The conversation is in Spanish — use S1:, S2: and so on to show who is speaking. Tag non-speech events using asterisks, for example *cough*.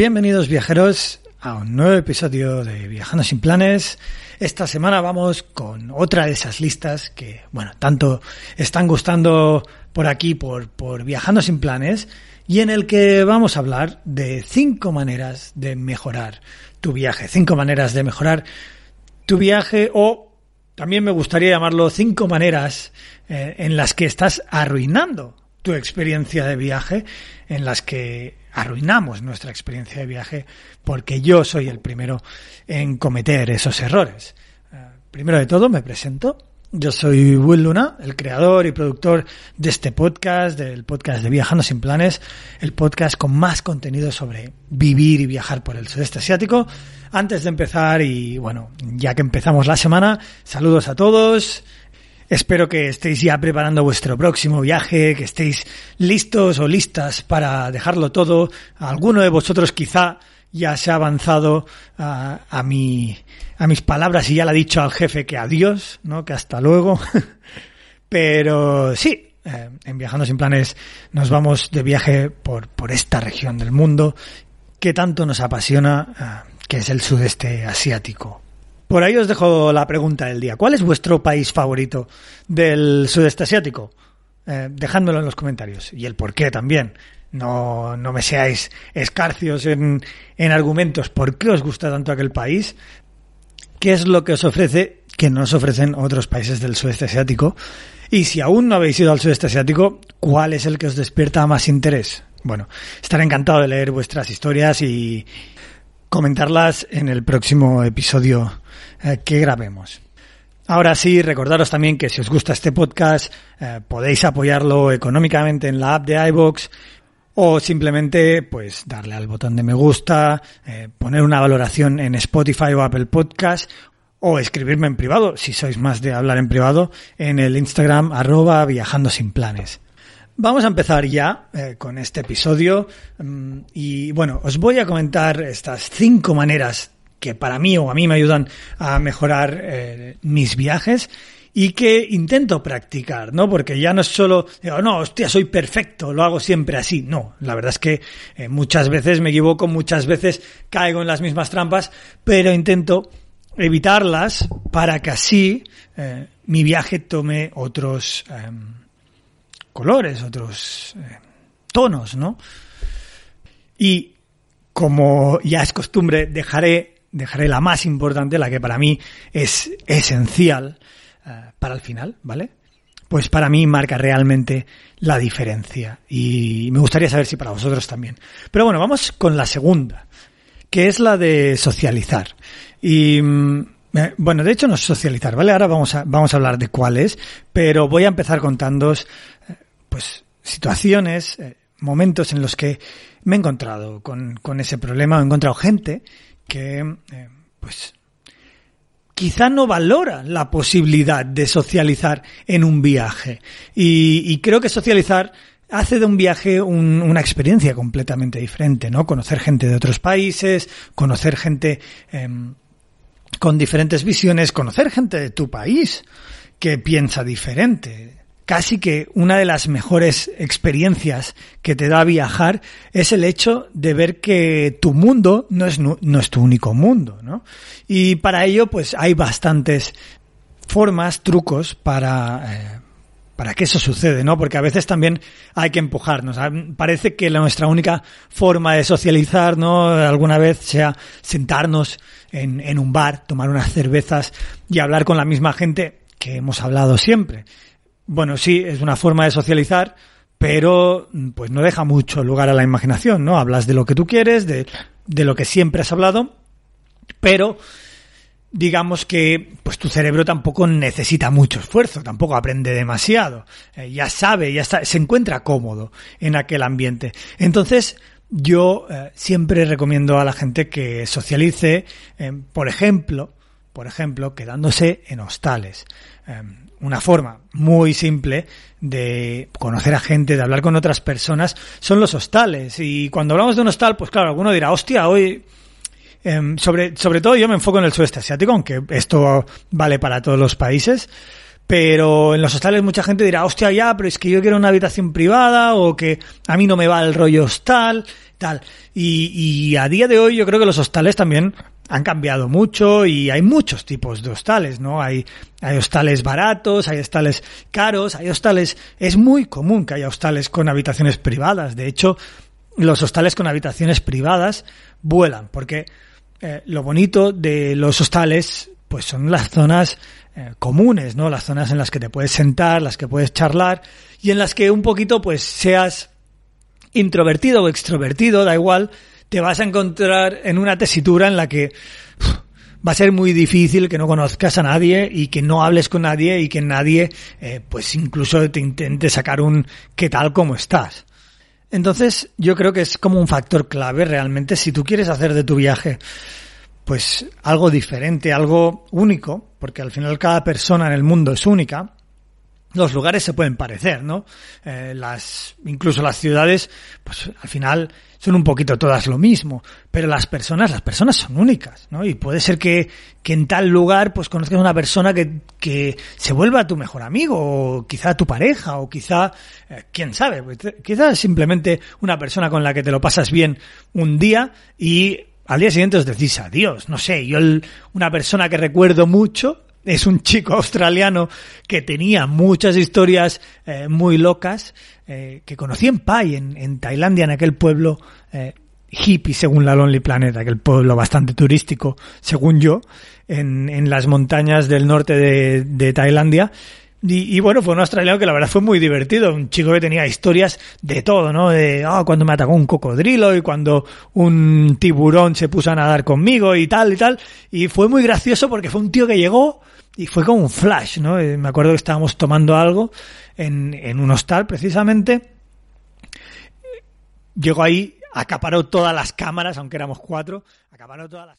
S1: Bienvenidos viajeros a un nuevo episodio de Viajando sin planes. Esta semana vamos con otra de esas listas que, bueno, tanto están gustando por aquí, por, por Viajando sin planes, y en el que vamos a hablar de cinco maneras de mejorar tu viaje, cinco maneras de mejorar tu viaje o también me gustaría llamarlo cinco maneras eh, en las que estás arruinando tu experiencia de viaje, en las que arruinamos nuestra experiencia de viaje porque yo soy el primero en cometer esos errores. Eh, primero de todo me presento. Yo soy Will Luna, el creador y productor de este podcast, del podcast de Viajando sin Planes, el podcast con más contenido sobre vivir y viajar por el sudeste asiático. Antes de empezar, y bueno, ya que empezamos la semana, saludos a todos, Espero que estéis ya preparando vuestro próximo viaje, que estéis listos o listas para dejarlo todo. Alguno de vosotros quizá ya se ha avanzado a, a, a mis palabras y ya le ha dicho al jefe que adiós, ¿no? que hasta luego. *laughs* Pero sí, eh, en Viajando sin Planes nos vamos de viaje por, esta región del mundo que tanto nos apasiona, eh, que es el sudeste asiático. Por ahí os dejo la pregunta del día. ¿Cuál es vuestro país favorito del sudeste asiático? Eh, en los comentarios. Y el por qué también. No, no me seáis escarcios en, en argumentos. ¿Por qué os gusta tanto aquel país? ¿Qué es lo que os ofrece que no os ofrecen otros países del sudeste asiático? Y si aún no habéis ido al sudeste asiático, ¿cuál es el que os despierta más interés? Bueno, estaré encantado de leer vuestras historias y comentarlas en el próximo episodio eh, que grabemos. Ahora sí, recordaros también que si os gusta este podcast, eh, podéis apoyarlo económicamente en la app de iVoox o simplemente pues darle al botón de me gusta, eh, poner una valoración en Spotify o Apple Podcast o escribirme en privado, si sois más de hablar en privado, en el Instagram arroba viajando sin planes. Vamos a empezar ya eh, con este episodio mm, y bueno, os voy a comentar estas cinco maneras que para mí o a mí me ayudan a mejorar eh, mis viajes y que intento practicar, ¿no? Porque ya no es solo, digo, no, hostia, soy perfecto, lo hago siempre así. No, la verdad es que eh, muchas veces me equivoco, muchas veces caigo en las mismas trampas, pero intento evitarlas para que así mi viaje tome otros em, colores, otros tonos, ¿no? Y como ya es costumbre, dejaré dejaré la más importante, la que para mí es esencial uh, para el final, ¿vale? Pues para mí marca realmente la diferencia y me gustaría saber si para vosotros también. Pero bueno, vamos con la segunda, que es la de socializar. Y mm, eh, bueno, de hecho no es socializar, ¿vale? Ahora vamos a, vamos a hablar de cuál es, pero voy a empezar contándoos, eh, pues, situaciones, eh, momentos en los que me he encontrado con, con ese problema, he encontrado gente que, eh, pues, quizá no valora la posibilidad de socializar en un viaje. Y, y creo que socializar hace de un viaje un, una experiencia completamente diferente, ¿no? Conocer gente de otros países, conocer gente eh, con diferentes visiones, conocer gente de tu país que piensa diferente casi que una de las mejores experiencias que te da viajar es el hecho de ver que tu mundo no es, tu único mundo, ¿no? Y para ello, pues hay bastantes formas, trucos para, eh, para que eso sucede, ¿no? Porque a veces también hay que empujarnos. Parece que nuestra única forma de socializar, ¿no? Alguna vez sea sentarnos en, en un bar, tomar unas cervezas y hablar con la misma gente que hemos hablado siempre. Bueno, sí, es una forma de socializar, pero pues no deja mucho lugar a la imaginación, ¿no? Hablas de lo que tú quieres, de, de lo que siempre has hablado, pero digamos que pues tu cerebro tampoco necesita mucho esfuerzo, tampoco aprende demasiado, eh, ya sabe, ya está, se encuentra cómodo en aquel ambiente. Entonces, yo eh, siempre recomiendo a la gente que socialice, eh, por ejemplo, por ejemplo, quedándose en hostales. una forma muy simple de conocer a gente, de hablar con otras personas, son los hostales. Y cuando hablamos de un hostal, pues claro, alguno dirá, hostia, hoy Em, sobre, sobre todo yo me enfoco en el sudeste asiático, aunque esto vale para todos los países. Pero en los hostales mucha gente dirá, hostia, ya, pero es que yo quiero una habitación privada o que a mí no me va el rollo hostal, tal. Y, y a día de hoy yo creo que los hostales también han cambiado mucho y hay muchos tipos de hostales, ¿no? Hay, hay hostales baratos, hay hostales caros, hay hostales, es muy común que haya hostales con habitaciones privadas. De hecho, los hostales con habitaciones privadas vuelan, porque eh, lo bonito de los hostales pues son las zonas eh, comunes, ¿no? Las zonas en las que te puedes sentar, las que puedes charlar y en las que un poquito pues seas introvertido o extrovertido, da igual, te vas a encontrar en una tesitura en la que va a ser muy difícil que no conozcas a nadie y que no hables con nadie y que nadie eh, pues incluso te intente sacar un ¿qué tal cómo estás? Entonces, yo creo que es como un factor clave realmente si tú quieres hacer de tu viaje pues algo diferente, algo único, porque al final cada persona en el mundo es única. Los lugares se pueden parecer, ¿no? Eh, las, incluso las ciudades, pues al final son un poquito todas lo mismo, pero las personas, las personas son únicas, ¿no? Y puede ser que, que en tal lugar pues conozcas a una persona que, que se vuelva tu mejor amigo, o quizá tu pareja, o quizá, eh, quién sabe, pues, quizá simplemente una persona con la que te lo pasas bien un día y al día siguiente os decís adiós, no sé, yo una persona que recuerdo mucho es un chico *laughs* australiano que tenía muchas historias eh, muy locas eh, que conocí en Pai, en, Tailandia, en aquel pueblo eh, hippie, según la Lonely Planet, aquel pueblo bastante turístico, según yo, en, en las montañas del norte de, de Tailandia. Y, bueno, fue un australiano que la verdad fue muy divertido, un chico que tenía historias de todo, ¿no? De oh, cuando me atacó un cocodrilo y cuando un tiburón se puso a nadar conmigo y tal y tal. Y fue muy gracioso porque fue un tío que llegó y fue como un flash, ¿no? Eh, me acuerdo que estábamos tomando algo en, en un hostal precisamente. Llegó ahí, acaparó todas las cámaras, aunque éramos cuatro, acaparó todas las